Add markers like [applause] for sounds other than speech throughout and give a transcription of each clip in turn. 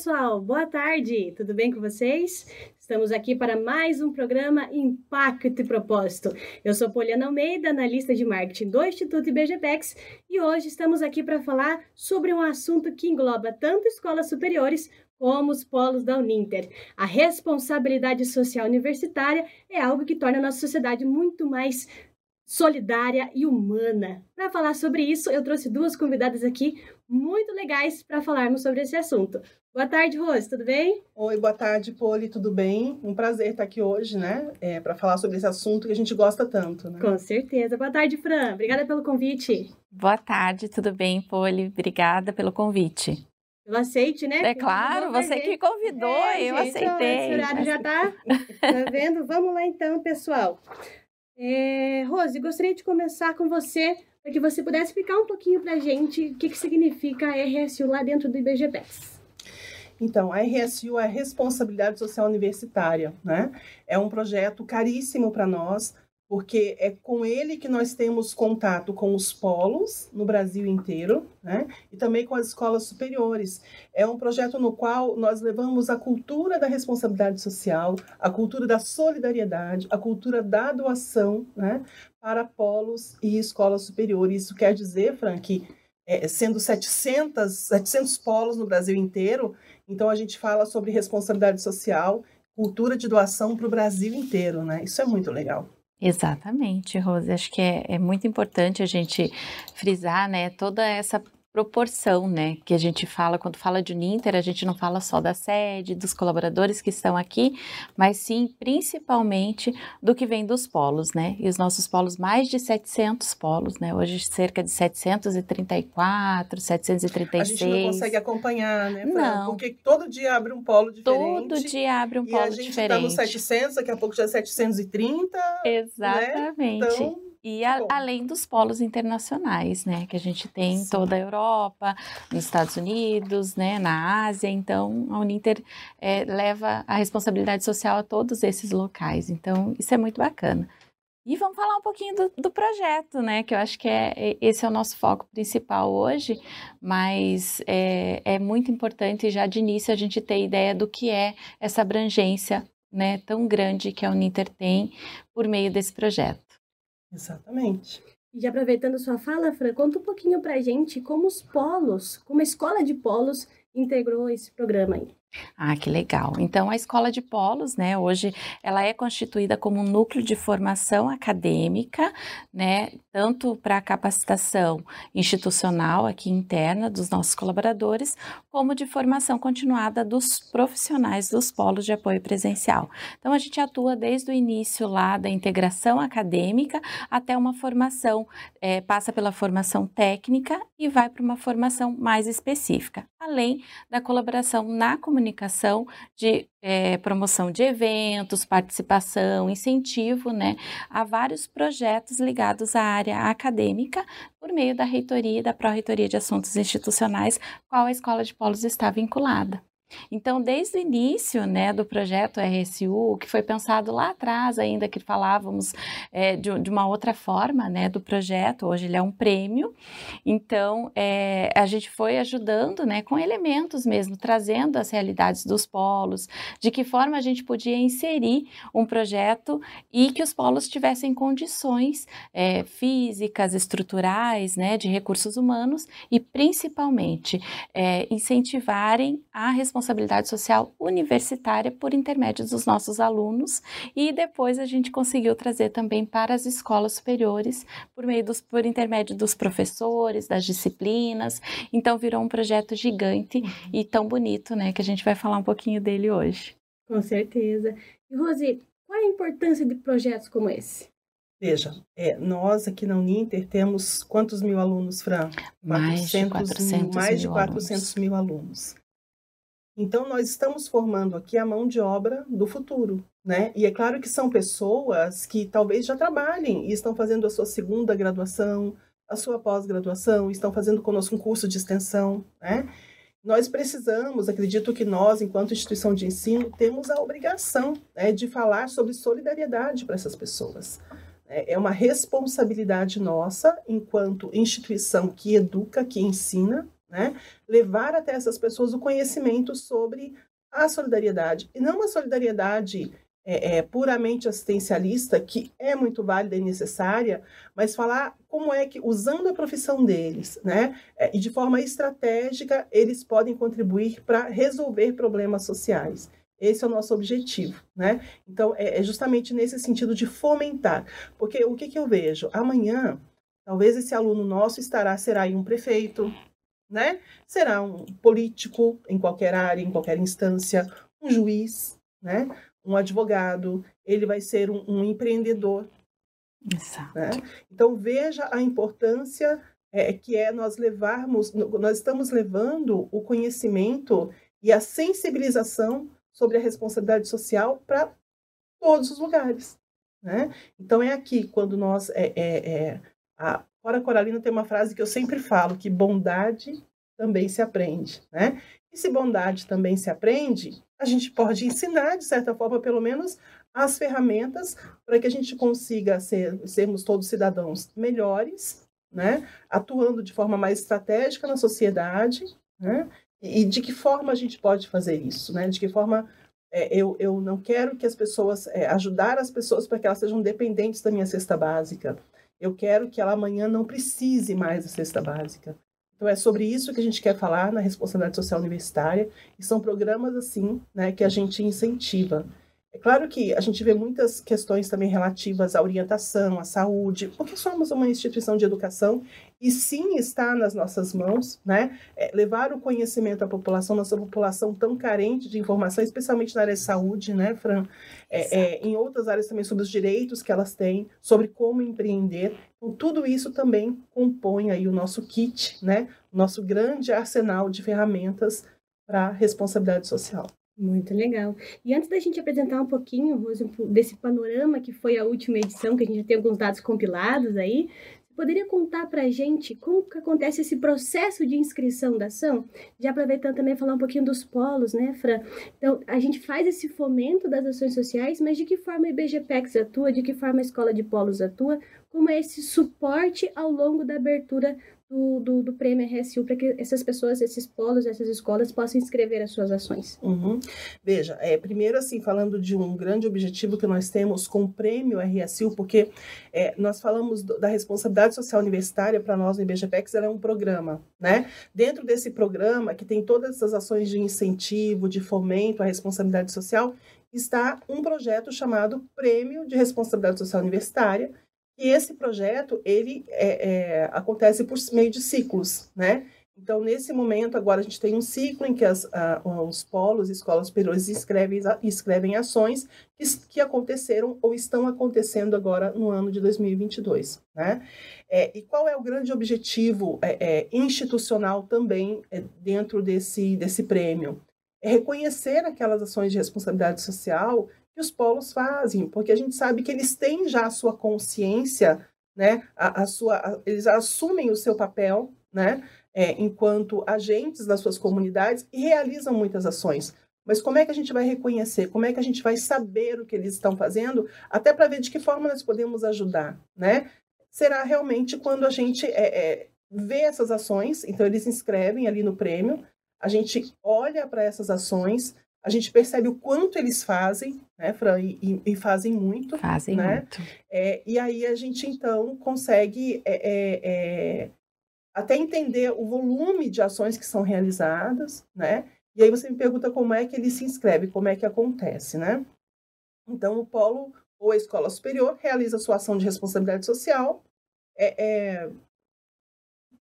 pessoal, boa tarde, tudo bem com vocês? Estamos aqui para mais um programa Impacto e Propósito. Eu sou Poliana Almeida, analista de marketing do Instituto IBGPEX, e hoje estamos aqui para falar sobre um assunto que engloba tanto escolas superiores como os polos da Uninter. A responsabilidade social universitária é algo que torna a nossa sociedade muito mais solidária e humana. Para falar sobre isso, eu trouxe duas convidadas aqui muito legais para falarmos sobre esse assunto. Boa tarde, Rose, tudo bem? Oi, boa tarde, Poli, tudo bem? Um prazer estar aqui hoje, né? É, para falar sobre esse assunto que a gente gosta tanto, né? Com certeza. Boa tarde, Fran. Obrigada pelo convite. Boa tarde, tudo bem, Poli? Obrigada pelo convite. Pelo aceite, né? É claro, você que convidou, é, eu gente, aceitei. Horário já tá, [laughs] tá vendo? Vamos lá então, pessoal. É, Rose, gostaria de começar com você, para que você pudesse explicar um pouquinho para a gente o que, que significa a RSU lá dentro do IBGPES. Então, a RSU é a Responsabilidade Social Universitária, né? É um projeto caríssimo para nós, porque é com ele que nós temos contato com os polos no Brasil inteiro, né? E também com as escolas superiores. É um projeto no qual nós levamos a cultura da responsabilidade social, a cultura da solidariedade, a cultura da doação, né? Para polos e escolas superiores. Isso quer dizer, Frank, é, sendo 700, 700 polos no Brasil inteiro, então, a gente fala sobre responsabilidade social, cultura de doação para o Brasil inteiro, né? Isso é muito legal. Exatamente, Rose. Acho que é, é muito importante a gente frisar, né, toda essa proporção, né, que a gente fala, quando fala de Uninter, a gente não fala só da sede, dos colaboradores que estão aqui, mas sim, principalmente, do que vem dos polos, né, e os nossos polos, mais de 700 polos, né, hoje cerca de 734, 736. A gente não consegue acompanhar, né, Fran? Não. Porque todo dia abre um polo diferente. Todo dia abre um polo diferente. E a gente está no 700, daqui a pouco já é 730. Exatamente. Né? Então, e a, além dos polos internacionais, né, que a gente tem em toda a Europa, nos Estados Unidos, né, na Ásia. Então, a Uninter é, leva a responsabilidade social a todos esses locais. Então, isso é muito bacana. E vamos falar um pouquinho do, do, projeto, né? Que eu acho que é, é, esse é o nosso foco principal hoje, mas é, é muito importante já de início a gente ter ideia do que é essa abrangência né, tão grande que a Uninter tem por meio desse projeto. Exatamente. E aproveitando sua fala, Fran, conta um pouquinho pra gente como os polos, como a escola de polos integrou esse programa aí. Ah, que legal. Então, a Escola de Polos, né, hoje ela é constituída como um núcleo de formação acadêmica, né, tanto para a capacitação institucional aqui interna dos nossos colaboradores, como de formação continuada dos profissionais dos polos de apoio presencial. Então, a gente atua desde o início lá da integração acadêmica até uma formação, é, passa pela formação técnica e vai para uma formação mais específica, além da colaboração na comunidade comunicação de é, promoção de eventos, participação, incentivo né, a vários projetos ligados à área acadêmica por meio da reitoria e da Pró-Reitoria de Assuntos Institucionais, qual a Escola de Polos está vinculada. Então, desde o início né, do projeto RSU, que foi pensado lá atrás, ainda que falávamos é, de, de, uma outra forma né, do projeto, hoje ele é um prêmio, então é, a gente foi ajudando né, com elementos mesmo, trazendo as realidades dos polos, de que forma a gente podia inserir um projeto e que os polos tivessem condições é, físicas, estruturais, né, de recursos humanos e principalmente incentivarem a responsabilidade responsabilidade social universitária por intermédio dos nossos alunos e depois a gente conseguiu trazer também para as escolas superiores por meio dos por intermédio dos professores, das disciplinas. Então virou um projeto gigante e tão bonito, né, que a gente vai falar um pouquinho dele hoje. Com certeza. E Rosi, qual é a importância de projetos como esse? Veja, é, nós aqui na Uninter temos quantos mil alunos, Fran? Mais 400, de 400 mais de 400 alunos. mil alunos. Então, nós estamos formando aqui a mão de obra do futuro, né? E é claro que são pessoas que talvez já trabalhem e estão fazendo a sua segunda graduação, a sua pós-graduação, estão fazendo conosco um curso de extensão, né? Nós precisamos, acredito que nós, enquanto instituição de ensino, temos a obrigação né, de falar sobre solidariedade para essas pessoas. É, é uma responsabilidade nossa, enquanto instituição que educa, que ensina, né? Levar até essas pessoas o conhecimento sobre a solidariedade. E não uma solidariedade é, é, puramente assistencialista, que é muito válida e necessária, mas falar como é que, usando a profissão deles, né, é, e de forma estratégica, eles podem contribuir para resolver problemas sociais. Esse é o nosso objetivo, né? Então, é, é justamente nesse sentido de fomentar. Porque o que, que eu vejo? Amanhã, talvez esse aluno nosso estará, será um prefeito, né? Será um político em qualquer área, em qualquer instância, um juiz, né? Um advogado, ele vai ser um, um empreendedor. Exato. Né? Então veja a importância é, que é nós levarmos, nós estamos levando o conhecimento e a sensibilização sobre a responsabilidade social para todos os lugares. Né? Então é aqui quando nós é, é, é a, Cora Coralina tem uma frase que eu sempre falo, que bondade também se aprende, né? E se bondade também se aprende, a gente pode ensinar, de certa forma, pelo menos, as ferramentas para que a gente consiga ser, sermos todos cidadãos melhores, né? Atuando de forma mais estratégica na sociedade, né? E, de que forma a gente pode fazer isso, né? De que forma é, eu, eu não quero que as pessoas, é, ajudar as pessoas para que elas sejam dependentes da minha cesta básica. Eu quero que ela amanhã não precise mais da cesta básica. Então é sobre isso que a gente quer falar na responsabilidade social universitária e são programas assim, né, que a gente incentiva. É claro que a gente vê muitas questões também relativas à orientação, à saúde, porque somos uma instituição de educação e sim está nas nossas mãos, né? É, levar o conhecimento à população, nossa população tão carente de informação, especialmente na área de saúde, né, Fran? É, é, em outras áreas também sobre os direitos que elas têm, sobre como empreender. Então, tudo isso também compõe aí o nosso kit, né? O nosso grande arsenal de ferramentas para responsabilidade social. Muito legal. E antes da gente apresentar um pouquinho, Rose, desse panorama que foi a última edição, que a gente já tem alguns dados compilados aí, você poderia contar para a gente como que acontece esse processo de inscrição da ação? Já aproveitando também falar um pouquinho dos polos, né, Fran? Então, a gente faz esse fomento das ações sociais, mas de que forma a IBGPEX atua, de que forma a Escola de Polos atua, como é esse suporte ao longo da abertura do, do, do prêmio RSU para que essas pessoas, esses polos, essas escolas possam inscrever as suas ações? Uhum. Veja, é, primeiro assim, falando de um grande objetivo que nós temos com o prêmio RSU, porque é, nós falamos do, da responsabilidade social universitária para nós no IBGPEX, ela é um programa, né? Dentro desse programa, que tem todas essas ações de incentivo, de fomento à responsabilidade social, está um projeto chamado Prêmio de Responsabilidade Social Universitária, e esse projeto, ele é, é, acontece por meio de ciclos, né? Então, nesse momento, agora a gente tem um ciclo em que as, os polos e escolas superiores escrevem, escrevem ações que, que aconteceram ou estão acontecendo agora no ano de 2022. Né? É, e qual é o grande objetivo é, é, institucional também é, dentro desse, desse prêmio? É reconhecer aquelas ações de responsabilidade social que os polos fazem, porque a gente sabe que eles têm já a sua consciência, né? A, a sua, a, eles assumem o seu papel, né? É, enquanto agentes das suas comunidades e realizam muitas ações. Mas como é que a gente vai reconhecer? Como é que a gente vai saber o que eles estão fazendo? Até para ver de que forma nós podemos ajudar, né? Será realmente quando a gente é, é, vê essas ações, então eles inscrevem ali no prêmio, a gente olha para essas ações, a gente percebe o quanto eles fazem, né, Fran? E, e fazem muito. Fazem né? muito. É, e aí a gente, então, consegue é, é, é, até entender o volume de ações que são realizadas, né? E aí você me pergunta como é que ele se inscreve, como é que acontece, né? Então, o polo ou a escola superior realiza sua ação de responsabilidade social, é, é,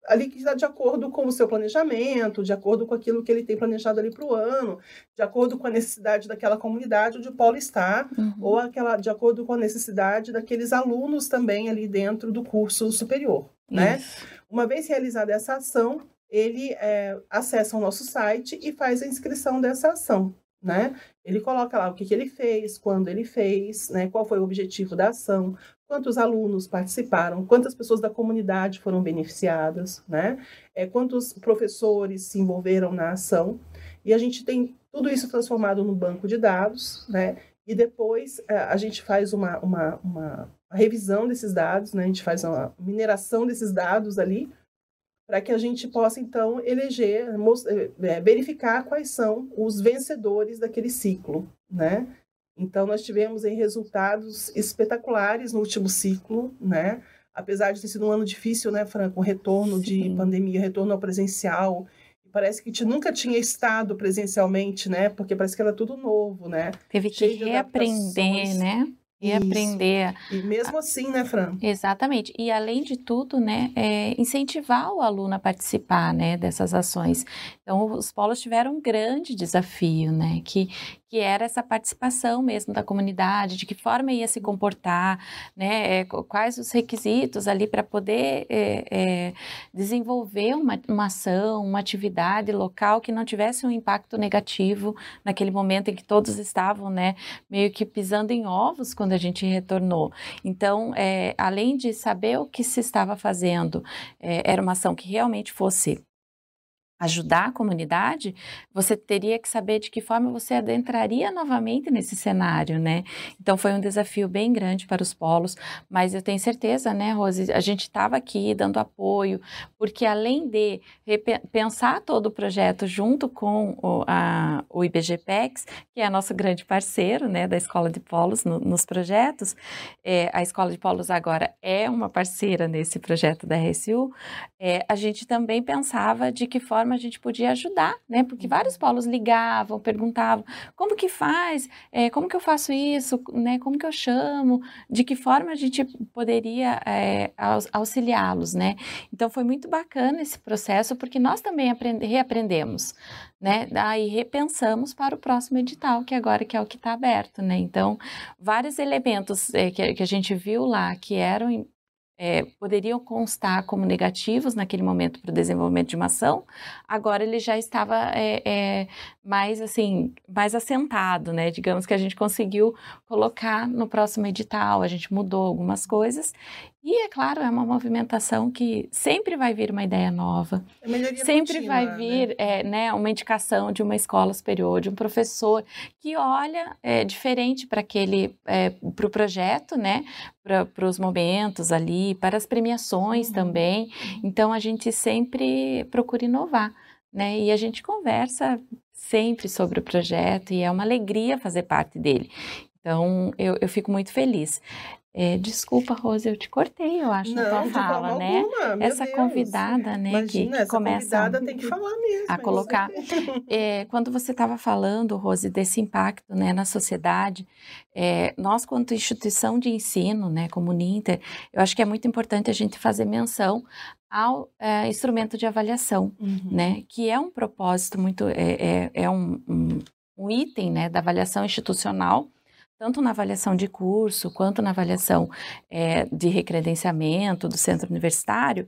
ali que está de acordo com o seu planejamento, de acordo com aquilo que ele tem planejado ali para o ano, de acordo com a necessidade daquela comunidade onde o polo está, uhum. ou aquela, de acordo com a necessidade daqueles alunos também ali dentro do curso superior, né? Uma vez realizada essa ação, ele é, acessa o nosso site e faz a inscrição dessa ação, né? Ele coloca lá o que, que ele fez, quando ele fez, né? Qual foi o objetivo da ação, quantos alunos participaram, quantas pessoas da comunidade foram beneficiadas, né? É, quantos professores se envolveram na ação. E a gente tem tudo isso transformado no banco de dados, né? E depois é, a gente faz uma, uma, uma revisão desses dados, né? A gente faz uma mineração desses dados ali para que a gente possa, então, eleger, é, verificar quais são os vencedores daquele ciclo, né? Então, nós tivemos aí, resultados espetaculares no último ciclo, né? Apesar de ter sido um ano difícil, né, Franco? Retorno Sim. de pandemia, retorno ao presencial. Parece que a gente nunca tinha estado presencialmente, né? Porque parece que era tudo novo, né? Teve que reaprender, né? E Isso. aprender. E mesmo assim, né, Fran? Exatamente. E além de tudo, né, é incentivar o aluno a participar, né, dessas ações. Então, os polos tiveram um grande desafio, né, que, que era essa participação mesmo da comunidade, de que forma ia se comportar, né, é, quais os requisitos ali para poder é, é, desenvolver uma, uma ação, uma atividade local que não tivesse um impacto negativo naquele momento em que todos estavam, né, meio que pisando em ovos quando a gente retornou. Então, é, além de saber o que se estava fazendo, é, era uma ação que realmente fosse ajudar a comunidade, você teria que saber de que forma você adentraria novamente nesse cenário, né? Então foi um desafio bem grande para os polos, mas eu tenho certeza, né, Rose, a gente estava aqui dando apoio, porque além de pensar todo o projeto junto com o, a, o IBGPEX, que é nosso grande parceiro, né, da Escola de Polos no, nos projetos, é, a Escola de Polos agora é uma parceira nesse projeto da RSU, é, a gente também pensava de que forma forma a gente podia ajudar, né? Porque vários uhum. polos ligavam, perguntavam como que faz, é, como que eu faço isso, né? Como que eu chamo, de que forma a gente poderia é, auxiliá-los, né? Então foi muito bacana esse processo porque nós também aprend reaprendemos, né? Aí repensamos para o próximo edital, que agora que é o que está aberto, né? Então vários elementos é, que, que a gente viu lá que eram é, poderiam constar como negativos naquele momento para o desenvolvimento de uma ação, agora ele já estava é, é, mais assim, mais assentado, né? Digamos que a gente conseguiu colocar no próximo edital, a gente mudou algumas coisas e é claro, é uma movimentação que sempre vai vir uma ideia nova, é sempre contínua, vai vir né? É, né, uma indicação de uma escola superior, de um professor que olha é, diferente para aquele, é, para o projeto, né, para os momentos ali, para as premiações uhum. também. Uhum. Então a gente sempre procura inovar, né? E a gente conversa sempre sobre o projeto e é uma alegria fazer parte dele. Então, eu, eu fico muito feliz. É, desculpa, Rose, eu te cortei, eu acho, não, na tua fala, né? Alguma, essa Deus. convidada, né, Imagina, que, que essa começa convidada tem que [laughs] falar mesmo, a colocar. É, quando você estava falando, Rose, desse impacto, né, na sociedade, é, nós, quanto instituição de ensino, né, como o Ninter, eu acho que é muito importante a gente fazer menção ao é, instrumento de avaliação, uhum. né, que é um propósito muito, é, é, é um, um, um item, né, da avaliação institucional tanto na avaliação de curso quanto na avaliação é, de recredenciamento do centro universitário,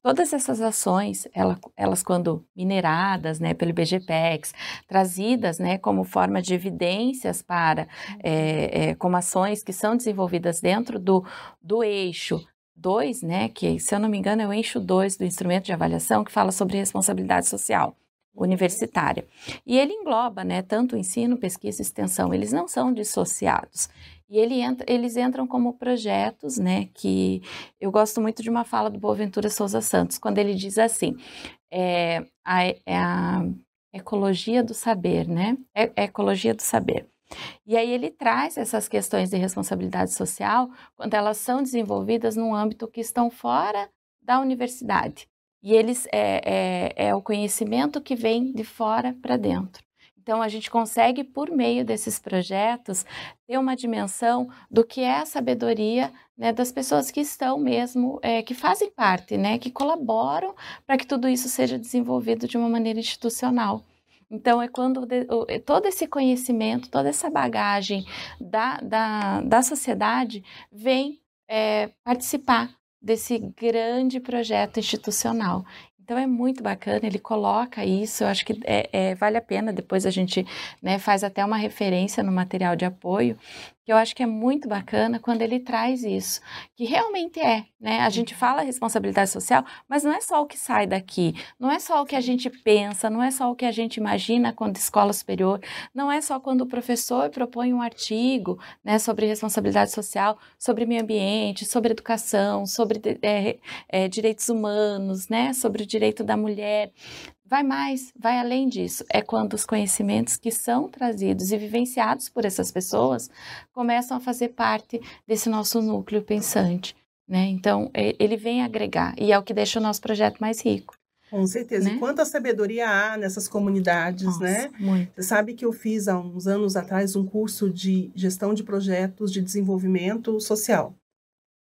todas essas ações, ela, elas quando mineradas né, pelo IBGPEX, trazidas né, como forma de evidências para, é, é, como ações que são desenvolvidas dentro do, do eixo 2, né, que se eu não me engano é o eixo 2 do instrumento de avaliação, que fala sobre responsabilidade social universitária. E ele engloba, né, tanto ensino, pesquisa e extensão, eles não são dissociados. E ele entra, eles entram como projetos, né, que eu gosto muito de uma fala do Boaventura Souza Santos, quando ele diz assim, é, a, é a ecologia do saber, né, é, é ecologia do saber. E aí ele traz essas questões de responsabilidade social quando elas são desenvolvidas num âmbito que estão fora da universidade. E eles é, é, é o conhecimento que vem de fora para dentro. Então, a gente consegue, por meio desses projetos, ter uma dimensão do que é a sabedoria né, das pessoas que estão mesmo, é, que fazem parte, né, que colaboram para que tudo isso seja desenvolvido de uma maneira institucional. Então, é quando é, todo esse conhecimento, toda essa bagagem da, da, da sociedade vem é, participar desse grande projeto institucional. Então é muito bacana, ele coloca isso, eu acho que é, é, vale a pena, depois a gente né, faz até uma referência no material de apoio, que eu acho que é muito bacana quando ele traz isso, que realmente é, né? A gente fala responsabilidade social, mas não é só o que sai daqui, não é só o que a gente pensa, não é só o que a gente imagina quando escola superior, não é só quando o professor propõe um artigo, né, sobre responsabilidade social, sobre meio ambiente, sobre educação, sobre é, é, direitos humanos, né, sobre o direito da mulher. Vai mais, vai além disso. É quando os conhecimentos que são trazidos e vivenciados por essas pessoas começam a fazer parte desse nosso núcleo pensante. Né? Então, ele vem agregar e é o que deixa o nosso projeto mais rico. Com certeza. Né? E quanta sabedoria há nessas comunidades, Nossa, né? Muito. Você sabe que eu fiz há uns anos atrás um curso de gestão de projetos de desenvolvimento social.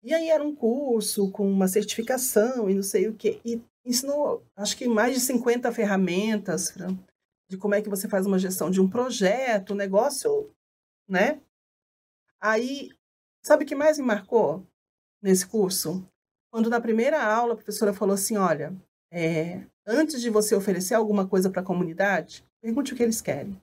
E aí era um curso com uma certificação e não sei o quê. E ensinou, acho que mais de 50 ferramentas de como é que você faz uma gestão de um projeto, um negócio, né? Aí, sabe o que mais me marcou nesse curso? Quando na primeira aula a professora falou assim, olha, é, antes de você oferecer alguma coisa para a comunidade, pergunte o que eles querem.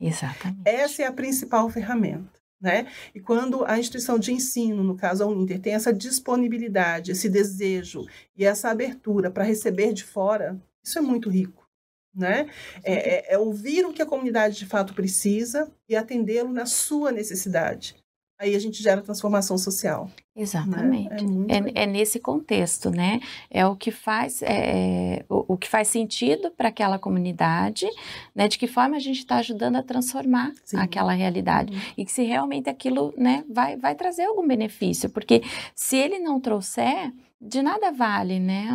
Exatamente. Essa é a principal ferramenta. Né? E quando a instituição de ensino, no caso a Uninter, tem essa disponibilidade, esse desejo e essa abertura para receber de fora, isso é muito rico. Né? É, é, é ouvir o que a comunidade de fato precisa e atendê-lo na sua necessidade aí a gente gera transformação social. Exatamente. Né? É, é, é, nesse contexto, né? É o que faz, é, o, o, que faz sentido para aquela comunidade, né? De que forma a gente está ajudando a transformar Sim. aquela realidade. Uhum. E que se realmente aquilo né, vai, vai trazer algum benefício. Porque se ele não trouxer, de nada vale, né?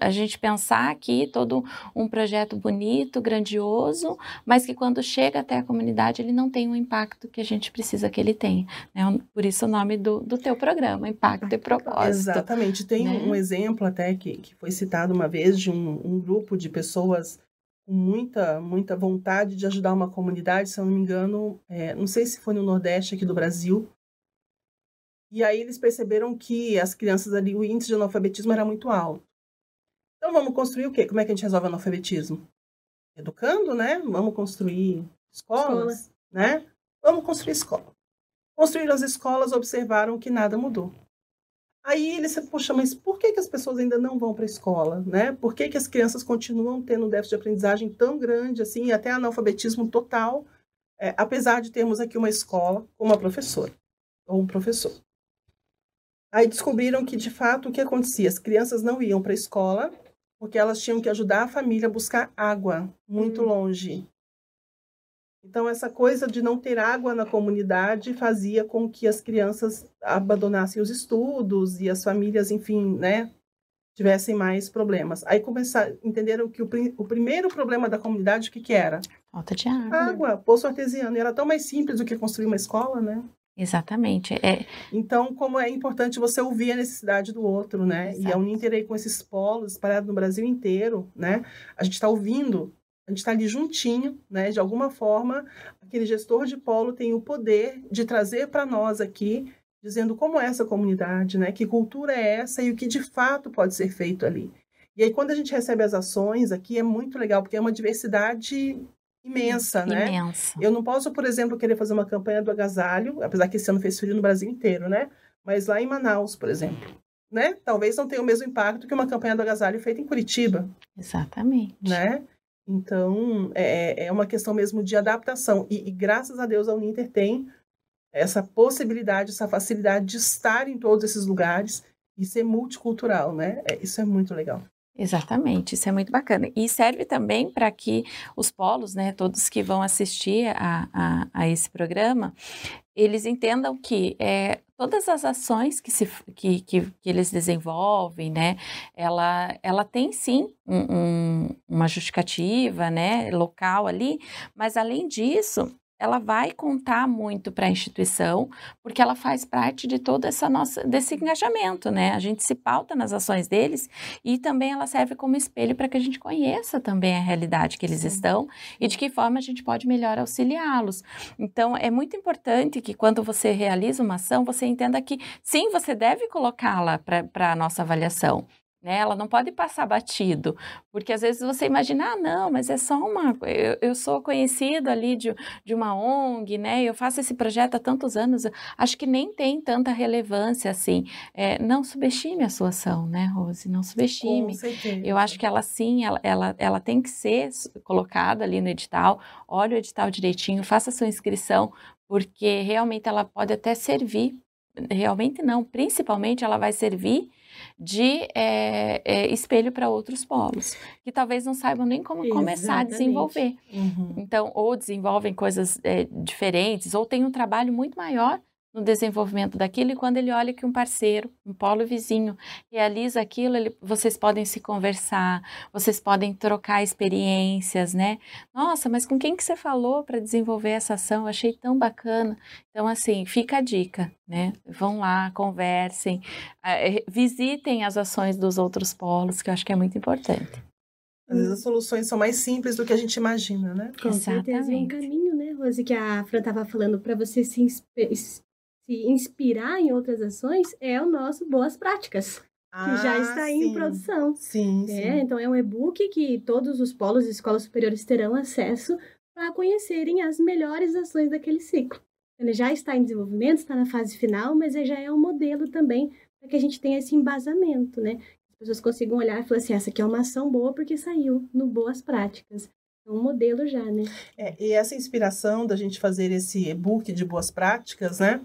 A, gente pensar aqui todo um projeto bonito, grandioso, mas que quando chega até a comunidade ele não tem o impacto que a gente precisa que ele tenha. Né? Por isso o nome do, do teu programa, Impacto e Propósito. Exatamente. Tem né? um exemplo até que, que foi citado uma vez de um, um grupo de pessoas com muita, muita vontade de ajudar uma comunidade, se eu não me engano, é, não sei se foi no Nordeste aqui do Brasil, e aí eles perceberam que as crianças ali, o índice de analfabetismo era muito alto. Então vamos construir o quê? Como é que a gente resolve o analfabetismo? Educando, né? Vamos construir escolas, Escola. né? Vamos construir escola. Construíram as escolas, observaram que nada mudou. Aí eles, poxa, mas por que, que as pessoas ainda não vão para a escola, né? Por que, que as crianças continuam tendo um déficit de aprendizagem tão grande, assim, até analfabetismo total, é, apesar de termos aqui uma escola com uma professora ou um professor? Aí descobriram que, de fato, o que acontecia? As crianças não iam para a escola porque elas tinham que ajudar a família a buscar água muito hum. longe. Então, essa coisa de não ter água na comunidade fazia com que as crianças abandonassem os estudos e as famílias, enfim, né, tivessem mais problemas. Aí começaram, entenderam que o, o primeiro problema da comunidade, o que, que era? Falta de água. Água, poço artesiano. E era tão mais simples do que construir uma escola, né? Exatamente. É... Então, como é importante você ouvir a necessidade do outro, né? Exato. E a Uninter aí com esses polos espalhados no Brasil inteiro, né? A gente está ouvindo, a gente está ali juntinho, né? De alguma forma, aquele gestor de polo tem o poder de trazer para nós aqui, dizendo como é essa comunidade, né? Que cultura é essa e o que de fato pode ser feito ali. E aí, quando a gente recebe as ações aqui, é muito legal, porque é uma diversidade imensa, né? Imensa. Eu não posso, por exemplo, querer fazer uma campanha do agasalho, apesar que esse ano fez frio no Brasil inteiro, né? Mas lá em Manaus, por exemplo, né? Talvez não tenha o mesmo impacto que uma campanha do agasalho feita em Curitiba. Exatamente. Né? Então, é, é uma questão mesmo de adaptação. E, e graças a Deus a Uninter tem essa possibilidade, essa facilidade de estar em todos esses lugares e ser multicultural, né? É, isso é muito legal. Exatamente, isso é muito bacana. E serve também para que os polos, né, todos que vão assistir a, a, a esse programa, eles entendam que é, todas as ações que, se, que, que, que, eles desenvolvem, né, ela, ela tem sim um, um, uma justificativa, né, local ali, mas além disso, ela vai contar muito para a instituição, porque ela faz parte de todo essa nossa desse engajamento, né? A gente se pauta nas ações deles e também ela serve como espelho para que a gente conheça também a realidade que eles sim. estão e de que forma a gente pode melhor auxiliá-los. Então, é muito importante que quando você realiza uma ação, você entenda que sim, você deve colocá-la para a nossa avaliação né? Ela não pode passar batido, porque às vezes você imagina, ah, não, mas é só uma. Eu, eu sou conhecido ali de, de uma ONG, né? Eu faço esse projeto há tantos anos, acho que nem tem tanta relevância assim. É, não subestime a sua ação, né, Rose? Não subestime. Com certeza. Eu acho que ela sim, ela, ela, ela tem que ser colocada ali no edital. Olha o edital direitinho, faça a sua inscrição, porque realmente ela pode até servir. Realmente não, principalmente ela vai servir de é, é, espelho para outros polos, que talvez não saibam nem como Exatamente. começar a desenvolver. Uhum. Então, ou desenvolvem coisas é, diferentes, ou têm um trabalho muito maior no desenvolvimento daquilo e quando ele olha que um parceiro, um polo vizinho realiza aquilo, ele, vocês podem se conversar, vocês podem trocar experiências, né? Nossa, mas com quem que você falou para desenvolver essa ação? Eu achei tão bacana. Então, assim, fica a dica, né? Vão lá, conversem, é, visitem as ações dos outros polos, que eu acho que é muito importante. Às vezes as soluções são mais simples do que a gente imagina, né? Com Exatamente. certeza, é um caminho, né, Rose, que a Fran estava falando, para você se se inspirar em outras ações é o nosso Boas Práticas, ah, que já ah, está sim. em produção. Sim, é, sim. Então, é um e-book que todos os polos e escolas superiores terão acesso para conhecerem as melhores ações daquele ciclo. Ele já está em desenvolvimento, está na fase final, mas já é um modelo também para que a gente tenha esse embasamento, né? As pessoas consigam olhar e falar assim, essa aqui é uma ação boa porque saiu no Boas Práticas. É um modelo já, né? É, e essa inspiração da gente fazer esse e-book de boas práticas, né?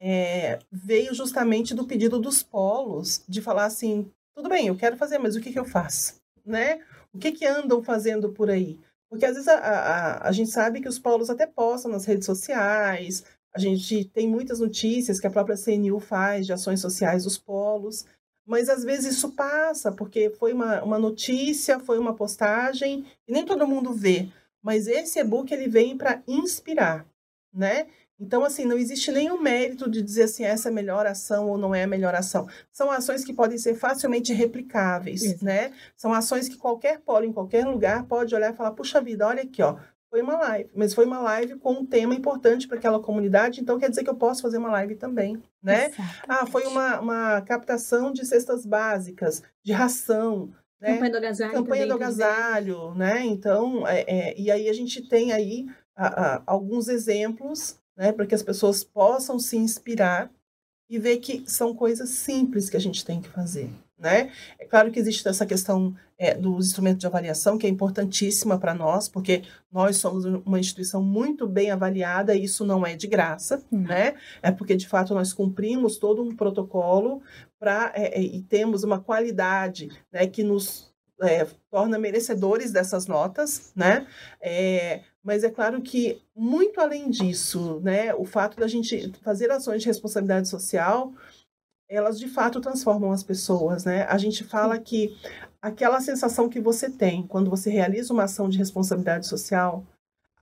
É, veio justamente do pedido dos polos de falar assim, tudo bem, eu quero fazer, mas o que, que eu faço? Né? O que, que andam fazendo por aí? Porque às vezes a, a, a gente sabe que os polos até postam nas redes sociais, a gente tem muitas notícias que a própria CNU faz de ações sociais dos polos, mas às vezes isso passa, porque foi uma, uma notícia, foi uma postagem, e nem todo mundo vê. Mas esse e-book ele vem para inspirar, né? Então, assim, não existe nenhum mérito de dizer assim, essa é a melhor ação ou não é a melhor ação. São ações que podem ser facilmente replicáveis, Isso. né? São ações que qualquer polo, em qualquer lugar, pode olhar e falar, puxa vida, olha aqui, ó, foi uma live, mas foi uma live com um tema importante para aquela comunidade, então quer dizer que eu posso fazer uma live também, né? Exatamente. Ah, foi uma, uma captação de cestas básicas, de ração, né? Campanha do agasalho. Campanha do agasalho, né? Então, é, é, e aí a gente tem aí a, a, alguns exemplos né, para que as pessoas possam se inspirar e ver que são coisas simples que a gente tem que fazer. Né? É claro que existe essa questão é, dos instrumentos de avaliação, que é importantíssima para nós, porque nós somos uma instituição muito bem avaliada e isso não é de graça, uhum. né? É porque, de fato, nós cumprimos todo um protocolo para é, é, e temos uma qualidade né, que nos é, torna merecedores dessas notas, né? É, mas é claro que, muito além disso, né, o fato da gente fazer ações de responsabilidade social, elas de fato transformam as pessoas. Né? A gente fala que aquela sensação que você tem quando você realiza uma ação de responsabilidade social,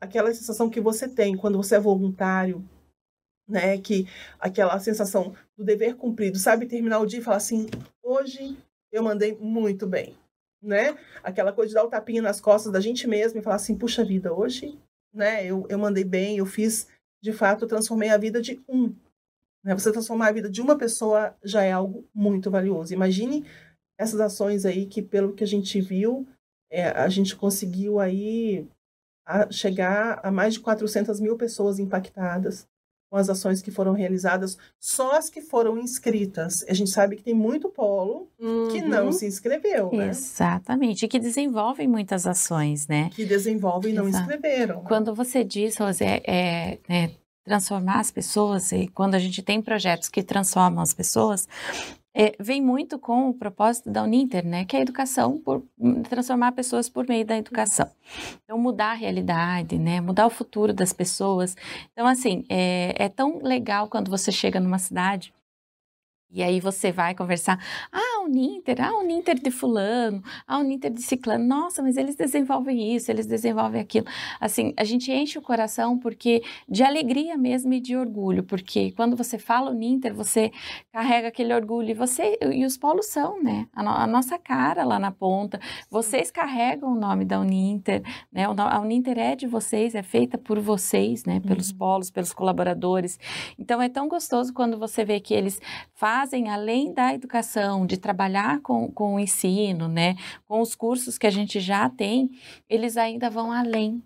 aquela sensação que você tem quando você é voluntário, né, que aquela sensação do dever cumprido, sabe terminar o dia e falar assim, hoje eu mandei muito bem, né? Aquela coisa de dar o tapinha nas costas da gente mesmo e falar assim, puxa vida, hoje, né, eu, eu mandei bem, eu fiz, de fato, eu transformei a vida de um. Né? Você transformar a vida de uma pessoa já é algo muito valioso. Imagine essas ações aí que, pelo que a gente viu, é, a gente conseguiu aí a chegar a mais de 400 mil pessoas impactadas com as ações que foram realizadas, só as que foram inscritas. A gente sabe que tem muito polo uhum. que não se inscreveu, né? Exatamente, e que desenvolvem muitas ações, né? Que desenvolvem e não inscreveram. Quando você diz, Rosé, é, é, transformar as pessoas, e quando a gente tem projetos que transformam as pessoas, é, vem muito com o propósito da Uninter, né, que é a educação, por transformar pessoas por meio da educação. Então, mudar a realidade, né, mudar o futuro das pessoas. Então, assim, é, é tão legal quando você chega numa cidade e aí você vai conversar, ah, o Ninter, ah, o Ninter de fulano, ah, o Ninter de ciclano, nossa, mas eles desenvolvem isso, eles desenvolvem aquilo. Assim, a gente enche o coração porque de alegria mesmo e de orgulho, porque quando você fala o Ninter, você carrega aquele orgulho e você e os polos são, né? A, no, a nossa cara lá na ponta. Vocês carregam o nome da Uninter, né? A Uninter é de vocês, é feita por vocês, né? Pelos uhum. polos, pelos colaboradores. Então é tão gostoso quando você vê que eles fazem além da educação, de trabalhar trabalhar com, com o ensino, né, com os cursos que a gente já tem, eles ainda vão além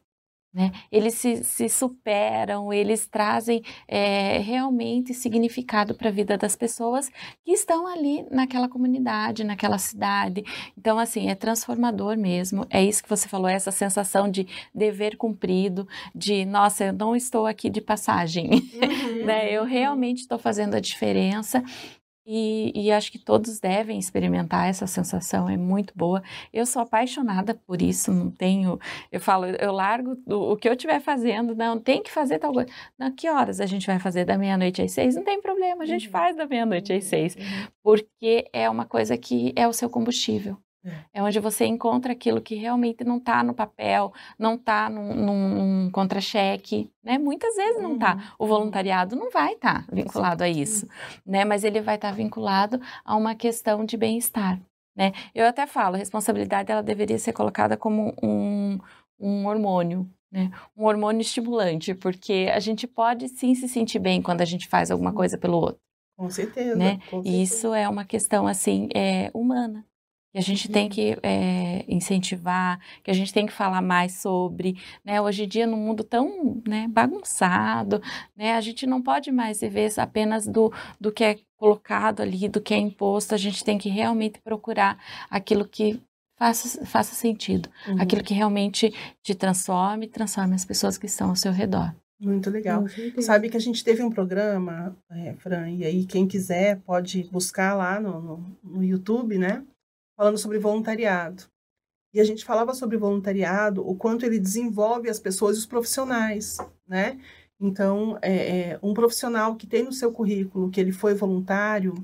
né? Eles se, se, superam, eles trazem é, realmente significado para a vida das pessoas que estão ali naquela comunidade, naquela cidade. Então, assim, é transformador mesmo. É isso que você falou, é essa sensação de dever cumprido, de nossa, eu não estou aqui de passagem, [laughs] uhum. né? Eu realmente estou fazendo a diferença. E, e, acho que todos devem experimentar essa sensação, é muito boa. Eu sou apaixonada por isso, não tenho. Eu falo, eu largo o, o que eu estiver fazendo, não tem que fazer tal coisa. Não, que horas a gente vai fazer da meia-noite às seis? Não tem problema, a gente uhum. faz da meia-noite às seis, uhum. porque é uma coisa que é o seu combustível. É. é onde você encontra aquilo que realmente não está no papel, não está num, num contra-cheque, né? Muitas vezes não está. Uhum. O voluntariado não vai estar tá vinculado a isso, né? Mas ele vai estar tá vinculado a uma questão de bem-estar, né? Eu até falo, a responsabilidade ela deveria ser colocada como um, um hormônio, né? Um hormônio estimulante, porque a gente pode sim se sentir bem quando a gente faz alguma coisa pelo outro. Com certeza. Né? Com certeza. E isso é uma questão assim é, humana que a gente tem uhum. que é, incentivar, que a gente tem que falar mais sobre, né? Hoje em dia, num mundo tão né, bagunçado, né? A gente não pode mais viver apenas do, do que é colocado ali, do que é imposto, a gente tem que realmente procurar aquilo que faça, faça sentido, uhum. aquilo que realmente te transforme, transforme as pessoas que estão ao seu redor. Muito legal. Sabe que a gente teve um programa, é, Fran, e aí quem quiser pode buscar lá no, no, no YouTube, né? Falando sobre voluntariado. E a gente falava sobre voluntariado, o quanto ele desenvolve as pessoas e os profissionais, né? Então, é, é, um profissional que tem no seu currículo que ele foi voluntário,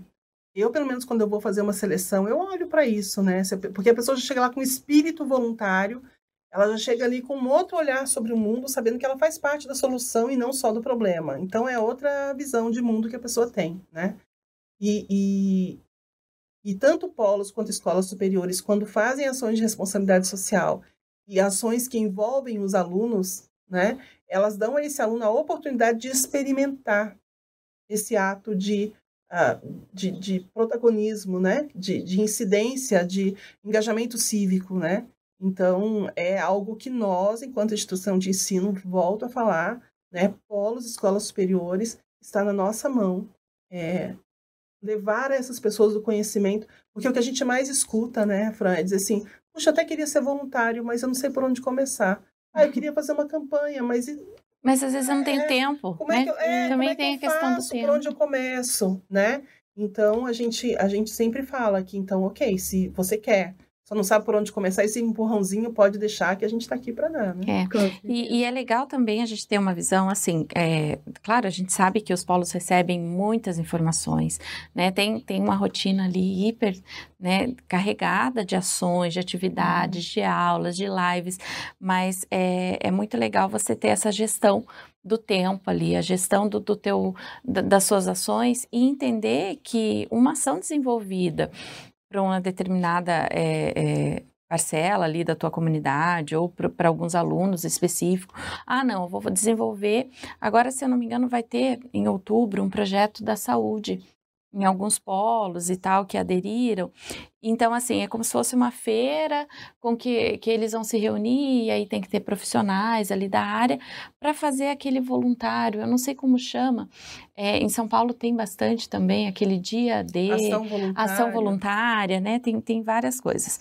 eu, pelo menos, quando eu vou fazer uma seleção, eu olho para isso, né? Porque a pessoa já chega lá com espírito voluntário, ela já chega ali com um outro olhar sobre o mundo, sabendo que ela faz parte da solução e não só do problema. Então, é outra visão de mundo que a pessoa tem, né? E, e, e tanto polos quanto escolas superiores, quando fazem ações de responsabilidade social e ações que envolvem os alunos, né, elas dão a esse aluno a oportunidade de experimentar esse ato de, uh, de, de, protagonismo, né, de, de incidência, de engajamento cívico, né. Então, é algo que nós, enquanto instituição de ensino, volto a falar, né, polos, escolas superiores, está na nossa mão é, levar essas pessoas do conhecimento, porque o que a gente mais escuta, né, Fran, é dizer assim, puxa, até queria ser voluntário, mas eu não sei por onde começar. Ah, eu queria fazer uma campanha, mas... Mas às vezes eu não tenho é, tempo, como é né? Que eu, é, Também é tem a questão faço, do tempo. Por onde eu começo, né? Então, a gente, a gente sempre fala que, então, ok, se você quer só não sabe por onde começar, esse empurrãozinho pode deixar que a gente está aqui para dar, né? É. E, e, é legal também a gente ter uma visão assim, é, claro, a gente sabe que os polos recebem muitas informações, né? Tem, tem uma rotina ali hiper né, carregada de ações, de atividades, uhum. de aulas, de lives, mas é, é muito legal você ter essa gestão do tempo ali, a gestão do, do teu, das suas ações e entender que uma ação desenvolvida para uma determinada é, é, parcela ali da tua comunidade ou para alguns alunos específicos. Ah, não, vou desenvolver. Agora, se eu não me engano, vai ter em outubro um projeto da saúde em alguns polos e tal que aderiram. Então, assim, é como se fosse uma feira com que, que eles vão se reunir, e aí tem que ter profissionais ali da área para fazer aquele voluntário. Eu não sei como chama. É, em São Paulo tem bastante também aquele dia de ação voluntária, ação voluntária né? Tem, tem várias coisas.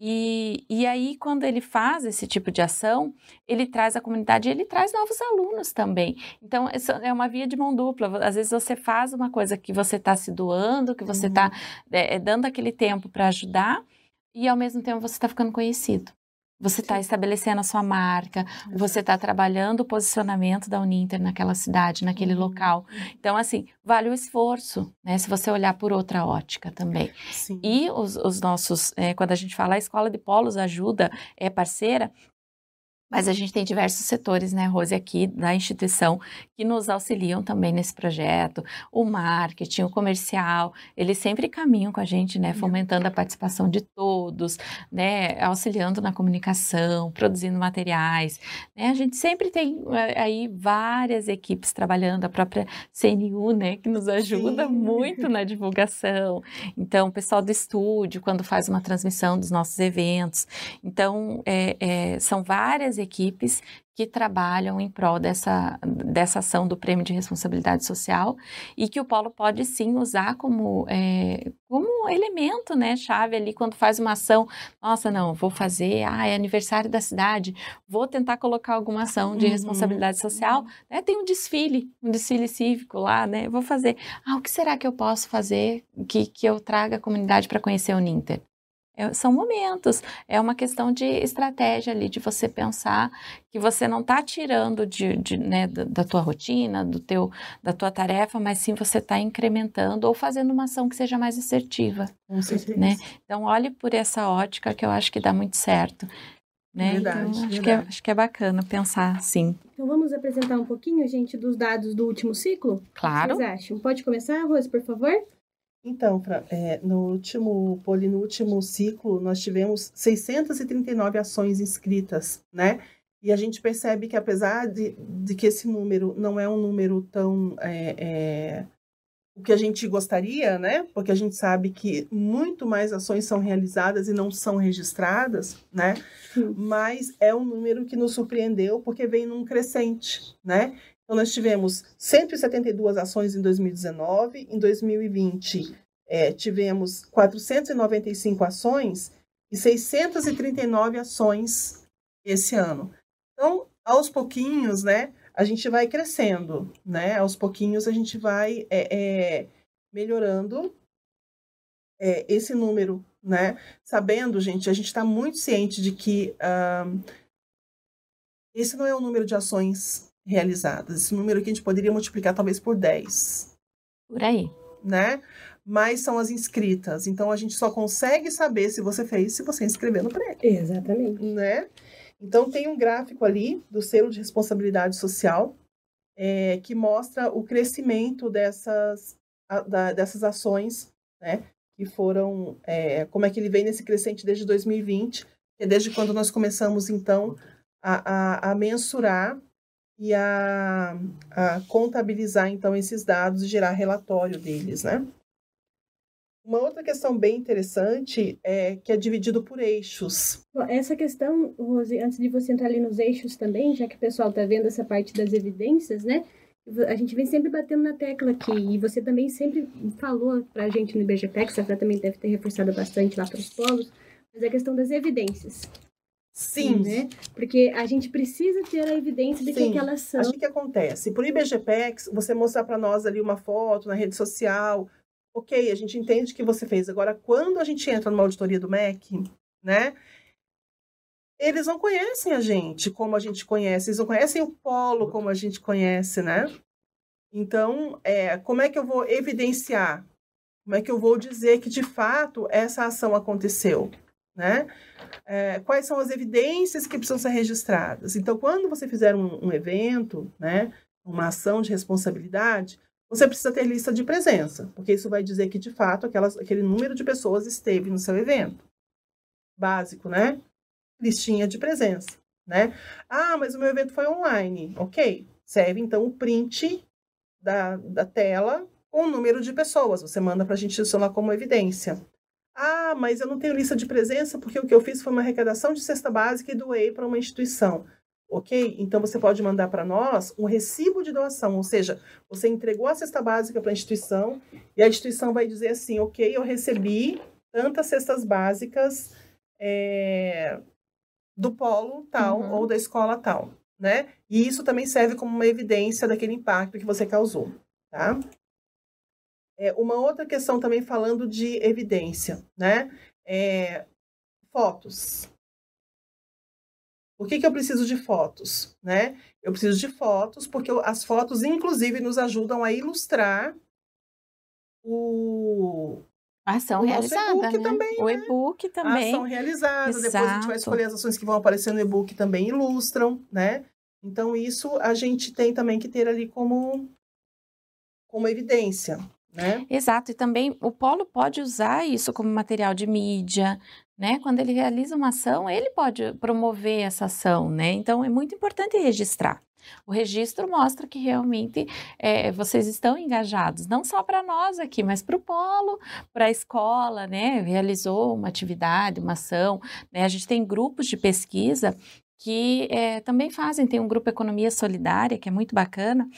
E, e aí, quando ele faz esse tipo de ação, ele traz a comunidade e ele traz novos alunos também. Então, é uma via de mão dupla. Às vezes você faz uma coisa que você está se doando, que você está uhum. é, dando aquele tempo para ajudar, e ao mesmo tempo você está ficando conhecido. Você está estabelecendo a sua marca, você está trabalhando o posicionamento da Uninter naquela cidade, naquele uhum. local. Então, assim, vale o esforço, né? Se você olhar por outra ótica também. Sim. E os, os nossos, é, quando a gente fala a escola de polos ajuda, é parceira, Mas a gente tem diversos setores, né, Rose, aqui da instituição que nos auxiliam também nesse projeto. O marketing, o comercial, eles sempre caminham com a gente, né, fomentando a participação de todos, né, auxiliando na comunicação, produzindo materiais. Né? A gente sempre tem eh, aí várias equipes trabalhando, a própria CNU, né, que nos ajuda Sim. muito na divulgação. Então, o pessoal do estúdio, quando faz uma transmissão dos nossos eventos. Então, é, é, são várias equipes que trabalham em prol dessa, dessa ação do Prêmio de Responsabilidade Social e que o Polo pode sim usar como, é, como elemento, né, chave ali quando faz uma ação. Nossa, não, vou fazer, ah, é aniversário da cidade, vou tentar colocar alguma ação de uhum. responsabilidade social. Né, tem um desfile, um desfile cívico lá, né, vou fazer. Ah, o que será que eu posso fazer que, que eu traga a comunidade para conhecer o Ninter? É, são momentos, é uma questão de estratégia ali, de você pensar que você não está tirando de, de né, da, da, tua rotina, do teu, da tua tarefa, mas sim você está incrementando ou fazendo uma ação que seja mais assertiva. Com certeza. Né? Então, olhe por essa ótica que eu acho que dá muito certo. Né? Verdade, então, acho, verdade. Que é, acho que é bacana pensar assim. Então, vamos apresentar um pouquinho, gente, dos dados do último ciclo? Claro. O que vocês acham? Pode começar, Rose, por favor? Então, pra, é, no último poli, no último ciclo, nós tivemos 639 ações inscritas, né? E a gente percebe que apesar de, de que esse número não é um número tão é, é, o que a gente gostaria, né? Porque a gente sabe que muito mais ações são realizadas e não são registradas, né? Sim. Mas é um número que nos surpreendeu porque vem num crescente, né? Então, nós tivemos 172 ações em 2019, em 2020 é, tivemos 495 ações e 639 ações esse ano. Então, aos pouquinhos, né, a gente vai crescendo, né? Aos pouquinhos a gente vai é, é, melhorando é, esse número, né? Sabendo, gente, a gente está muito ciente de que um, esse não é o número de ações realizadas. Esse número aqui a gente poderia multiplicar talvez por 10. Por aí. Né? Mas são as inscritas. Então a gente só consegue saber se você fez se você inscrever no prêmio. Exatamente. Né? Então tem um gráfico ali do selo de responsabilidade social é, que mostra o crescimento dessas, a, da, dessas ações, né? Que foram, é, como é que ele vem nesse crescente desde 2020, que é desde quando nós começamos, então, a, a, a mensurar e a, a contabilizar então esses dados e gerar relatório deles, né? Uma outra questão bem interessante é que é dividido por eixos. Essa questão, Rose, antes de você entrar ali nos eixos também, já que o pessoal está vendo essa parte das evidências, né? A gente vem sempre batendo na tecla aqui, e você também sempre falou para a gente no IBGPEC, você também deve ter reforçado bastante lá para os polos, mas a questão das evidências. Sim. Né? Porque a gente precisa ter a evidência de Sim. que aquelas são. Acho que, que acontece? Por IBGPEX, você mostrar para nós ali uma foto na rede social, ok, a gente entende o que você fez. Agora, quando a gente entra numa auditoria do MEC, né? Eles não conhecem a gente como a gente conhece, eles não conhecem o polo como a gente conhece, né? Então, é, como é que eu vou evidenciar? Como é que eu vou dizer que de fato essa ação aconteceu? Né? É, quais são as evidências que precisam ser registradas? Então, quando você fizer um, um evento, né, uma ação de responsabilidade, você precisa ter lista de presença, porque isso vai dizer que, de fato, aquelas, aquele número de pessoas esteve no seu evento. Básico, né? Listinha de presença, né? Ah, mas o meu evento foi online. Ok. Serve, então, o print da, da tela com o número de pessoas. Você manda para a gente adicionar como evidência. Ah, mas eu não tenho lista de presença porque o que eu fiz foi uma arrecadação de cesta básica e doei para uma instituição. Ok? Então você pode mandar para nós um recibo de doação, ou seja, você entregou a cesta básica para a instituição e a instituição vai dizer assim: ok, eu recebi tantas cestas básicas é, do polo tal uhum. ou da escola tal, né? E isso também serve como uma evidência daquele impacto que você causou, tá? É, uma outra questão também falando de evidência, né? É, fotos. Por que, que eu preciso de fotos? Né? Eu preciso de fotos porque as fotos, inclusive, nos ajudam a ilustrar o, A ação o realizada, né? também, o né? e-book A também. ação realizada, depois a gente vai Exato. escolher as ações que vão aparecer no e-book também ilustram, né? Então, isso a gente tem também que ter ali como, como evidência, né? Exato, e também o polo pode usar isso como material de mídia, né? Quando ele realiza uma ação, ele pode promover essa ação, né? Então é muito importante registrar. O registro mostra que realmente é, vocês estão engajados, não só para nós aqui, mas para o polo, para a escola, né? Realizou uma atividade, uma ação, né? A gente tem grupos de pesquisa que é, também fazem, tem um grupo Economia Solidária, que é muito bacana,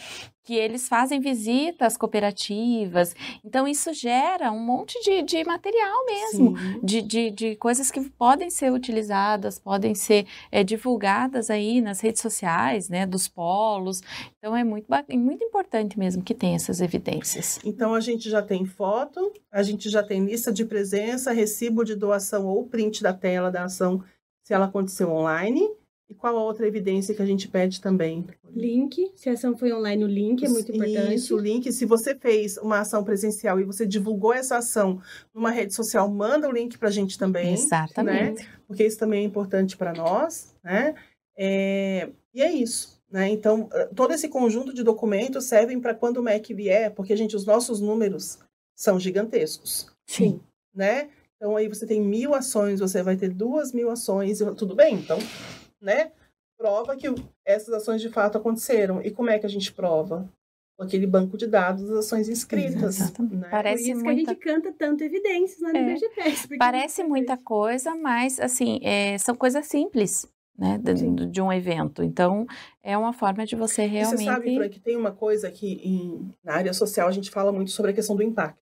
que eles fazem visitas cooperativas, então isso gera um monte de, de material mesmo, de, de, de coisas que podem ser utilizadas, podem ser é, divulgadas aí nas redes sociais, né, dos polos, então é muito, é muito importante mesmo que tenha essas evidências. Então, a gente já tem foto, a gente já tem lista de presença, recibo de doação ou print da tela da ação, se ela aconteceu online. E qual a outra evidência que a gente pede também? Link, se a ação foi online, o link é muito importante. Isso, o link. Se você fez uma ação presencial e você divulgou essa ação numa rede social, manda o link para a gente também, Exatamente. porque isso também é importante para nós, né? É, e é isso. Né? Então, eh, todo esse conjunto de documentos servem para quando o MEC vier, porque, gente, os nossos números são gigantescos, Sim. né? Então, aí você tem mil ações, você vai ter duas mil ações, e tudo bem, então, né? Prova que essas ações de fato aconteceram. E como é que a gente prova? Com aquele banco de dados das ações inscritas. Exatamente. Né? Por Parece isso que muita- a gente canta tanto evidências lá no É. BGPEX. porque Parece é muita coisa, mas assim, é, são coisas simples, né, de, Sim. de um evento. Então, é uma forma de você E realmente. você sabe, Fran, que tem uma coisa que em- na área social a gente fala muito sobre a questão do impacto.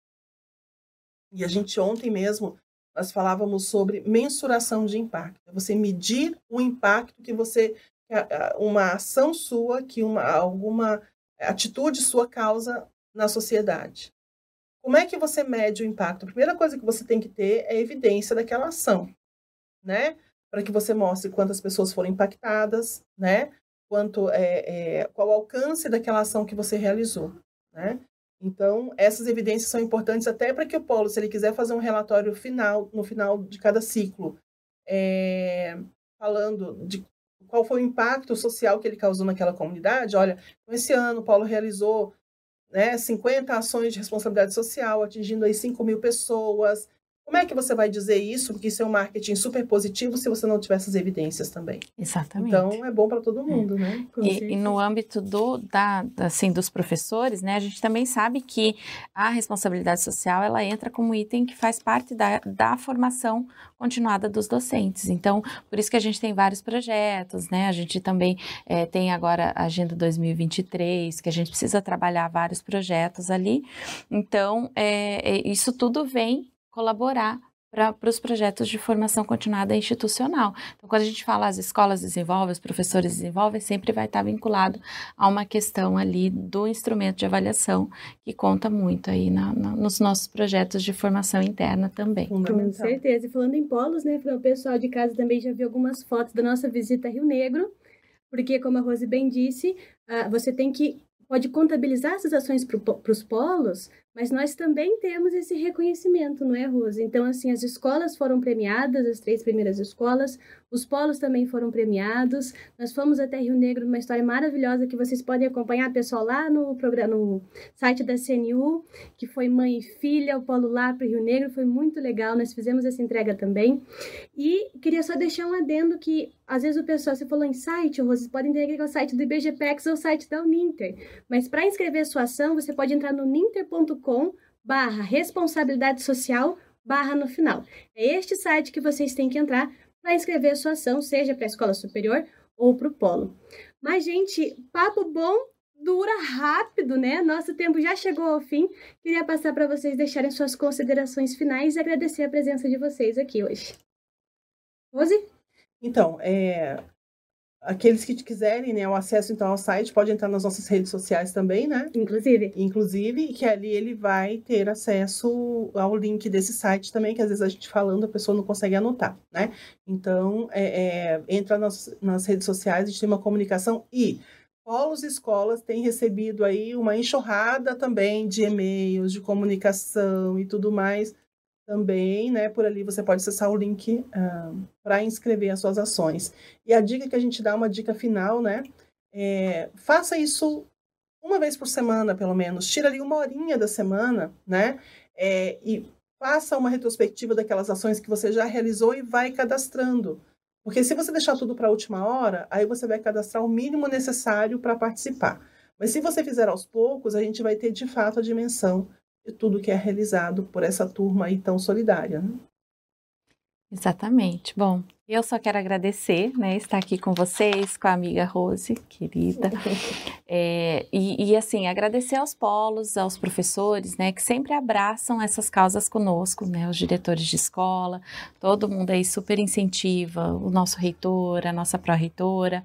E a gente ontem mesmo, nós falávamos sobre mensuração de impacto. É Você medir o impacto que você, uma ação sua, que uma, alguma atitude sua causa na sociedade. Como é que você mede o impacto? A primeira coisa que você tem que ter é evidência daquela ação, né? Para que você mostre quantas pessoas foram impactadas, né? Quanto é, é, qual o alcance daquela ação que você realizou, né? Então, essas evidências são importantes até para que o polo, se ele quiser fazer um relatório final, no final de cada ciclo, é, falando de qual foi o impacto social que ele causou naquela comunidade, olha, esse ano o polo realizou né, 50 ações de responsabilidade social, atingindo aí 5 mil pessoas. Como é que você vai dizer isso? Porque isso é um marketing super positivo se você não tiver essas evidências também. Exatamente. Então, é bom para todo mundo, né? Com E, e no âmbito do, da, assim, dos professores, né, a gente também sabe que a responsabilidade social ela entra como item que faz parte da, da formação continuada dos docentes. Então, por isso que a gente tem vários projetos, né? A gente também eh, tem agora a Agenda 2023, que a gente precisa trabalhar vários projetos ali. Então, eh, isso tudo vem colaborar para os projetos de formação continuada institucional. Então, quando a gente fala as escolas desenvolvem, os professores desenvolvem, sempre vai estar vinculado a uma questão ali do instrumento de avaliação, que conta muito aí na- na- nos nossos projetos de formação interna também. Com certeza. E falando em polos, né, o pessoal de casa também já viu algumas fotos da nossa visita a Rio Negro, porque, como a Rose bem disse, ah, você tem que pode contabilizar essas ações para os polos, mas nós também temos esse reconhecimento, não é, Rose? Então, assim, as escolas foram premiadas, as três primeiras escolas, os polos também foram premiados. Nós fomos até Rio Negro, uma história maravilhosa que vocês podem acompanhar, pessoal, lá no programa, no site da CNU, que foi mãe e filha, o polo lá para Rio Negro, foi muito legal, nós fizemos essa entrega também. E queria só deixar um adendo que, às vezes o pessoal, você falou em site, vocês podem entender que é o site do IBGPEX ou o site da Uninter, mas para inscrever sua ação, você pode entrar no ninter.com barra responsabilidade social barra no final. É este site que vocês têm que entrar para inscrever a sua ação, seja para a escola superior ou para o polo. Mas, gente, papo bom dura rápido, né? Nosso tempo já chegou ao fim. Queria passar para vocês deixarem suas considerações finais e agradecer a presença de vocês aqui hoje. Rose? Então, é, aqueles que quiserem né, o acesso então ao site, pode entrar nas nossas redes sociais também, né? Inclusive. Inclusive, que ali ele vai ter acesso ao link desse site também, que às vezes a gente falando, a pessoa não consegue anotar, né? Então, é, é, entra nas, nas redes sociais, a gente tem uma comunicação e polos e escolas têm recebido aí uma enxurrada também de e-mails, de comunicação e tudo mais, também, né, por ali você pode acessar o link uh, ah, para inscrever as suas ações. E a dica que a gente dá, uma dica final, né, é, faça isso uma vez por semana, pelo menos. Tira ali uma horinha da semana, né, é, e faça uma retrospectiva daquelas ações que você já realizou e vai cadastrando. Porque se você deixar tudo para a última hora, aí você vai cadastrar o mínimo necessário para participar. Mas se você fizer aos poucos, a gente vai ter de fato a dimensão de tudo que é realizado por essa turma aí tão solidária. Né? Exatamente. Bom, eu só quero agradecer, né, estar aqui com vocês, com a amiga Rose, querida, [laughs] é, e, e, assim, agradecer aos polos, aos professores, né, que sempre abraçam essas causas conosco, né, os diretores de escola, todo mundo aí super incentiva, o nosso reitor, a nossa pró-reitora,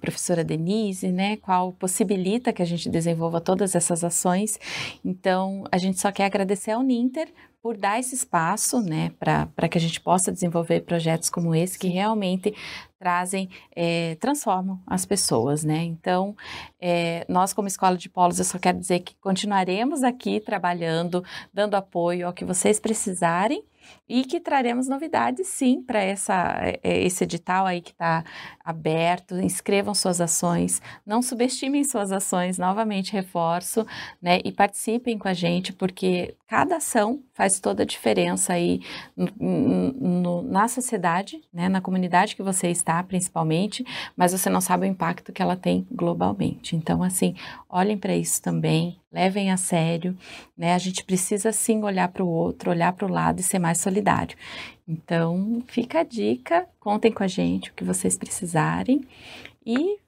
professora Denise, né, qual possibilita que a gente desenvolva todas essas ações. Então, a gente só quer agradecer ao Ninter por dar esse espaço, né, para que a gente possa desenvolver projetos como esse que realmente trazem, é, transformam as pessoas, né? Então, é, nós como Escola de Polos, eu só quero dizer que continuaremos aqui trabalhando, dando apoio ao que vocês precisarem e que traremos novidades sim para essa é, esse edital aí que está aberto. Inscrevam suas ações, não subestimem suas ações, novamente reforço, né? E participem com a gente, porque cada ação faz toda a diferença aí no, no, na sociedade, né? Na comunidade que você está, principalmente, mas você não sabe o impacto que ela tem globalmente. Então, assim, olhem para isso também, levem a sério, né? A gente precisa sim olhar para o outro, olhar para o lado e ser mais solidário. Então, fica a dica, contem com a gente o que vocês precisarem e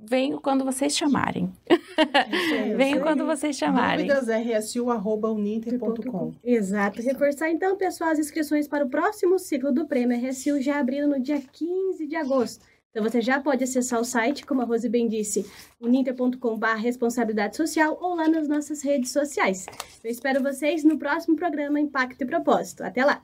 Venho quando vocês chamarem. É, [laughs] Venho quando vocês chamarem. Dúvidas, rsu.uninter.com. Exato. Reforçar então, pessoal, as inscrições para o próximo ciclo do Prêmio RSU já abriram no dia 15 de agosto. Então você já pode acessar o site, como a Rose bem disse, uninter.com.br responsabilidade social ou lá nas nossas redes sociais. Eu espero vocês no próximo programa Impacto e Propósito. Até lá!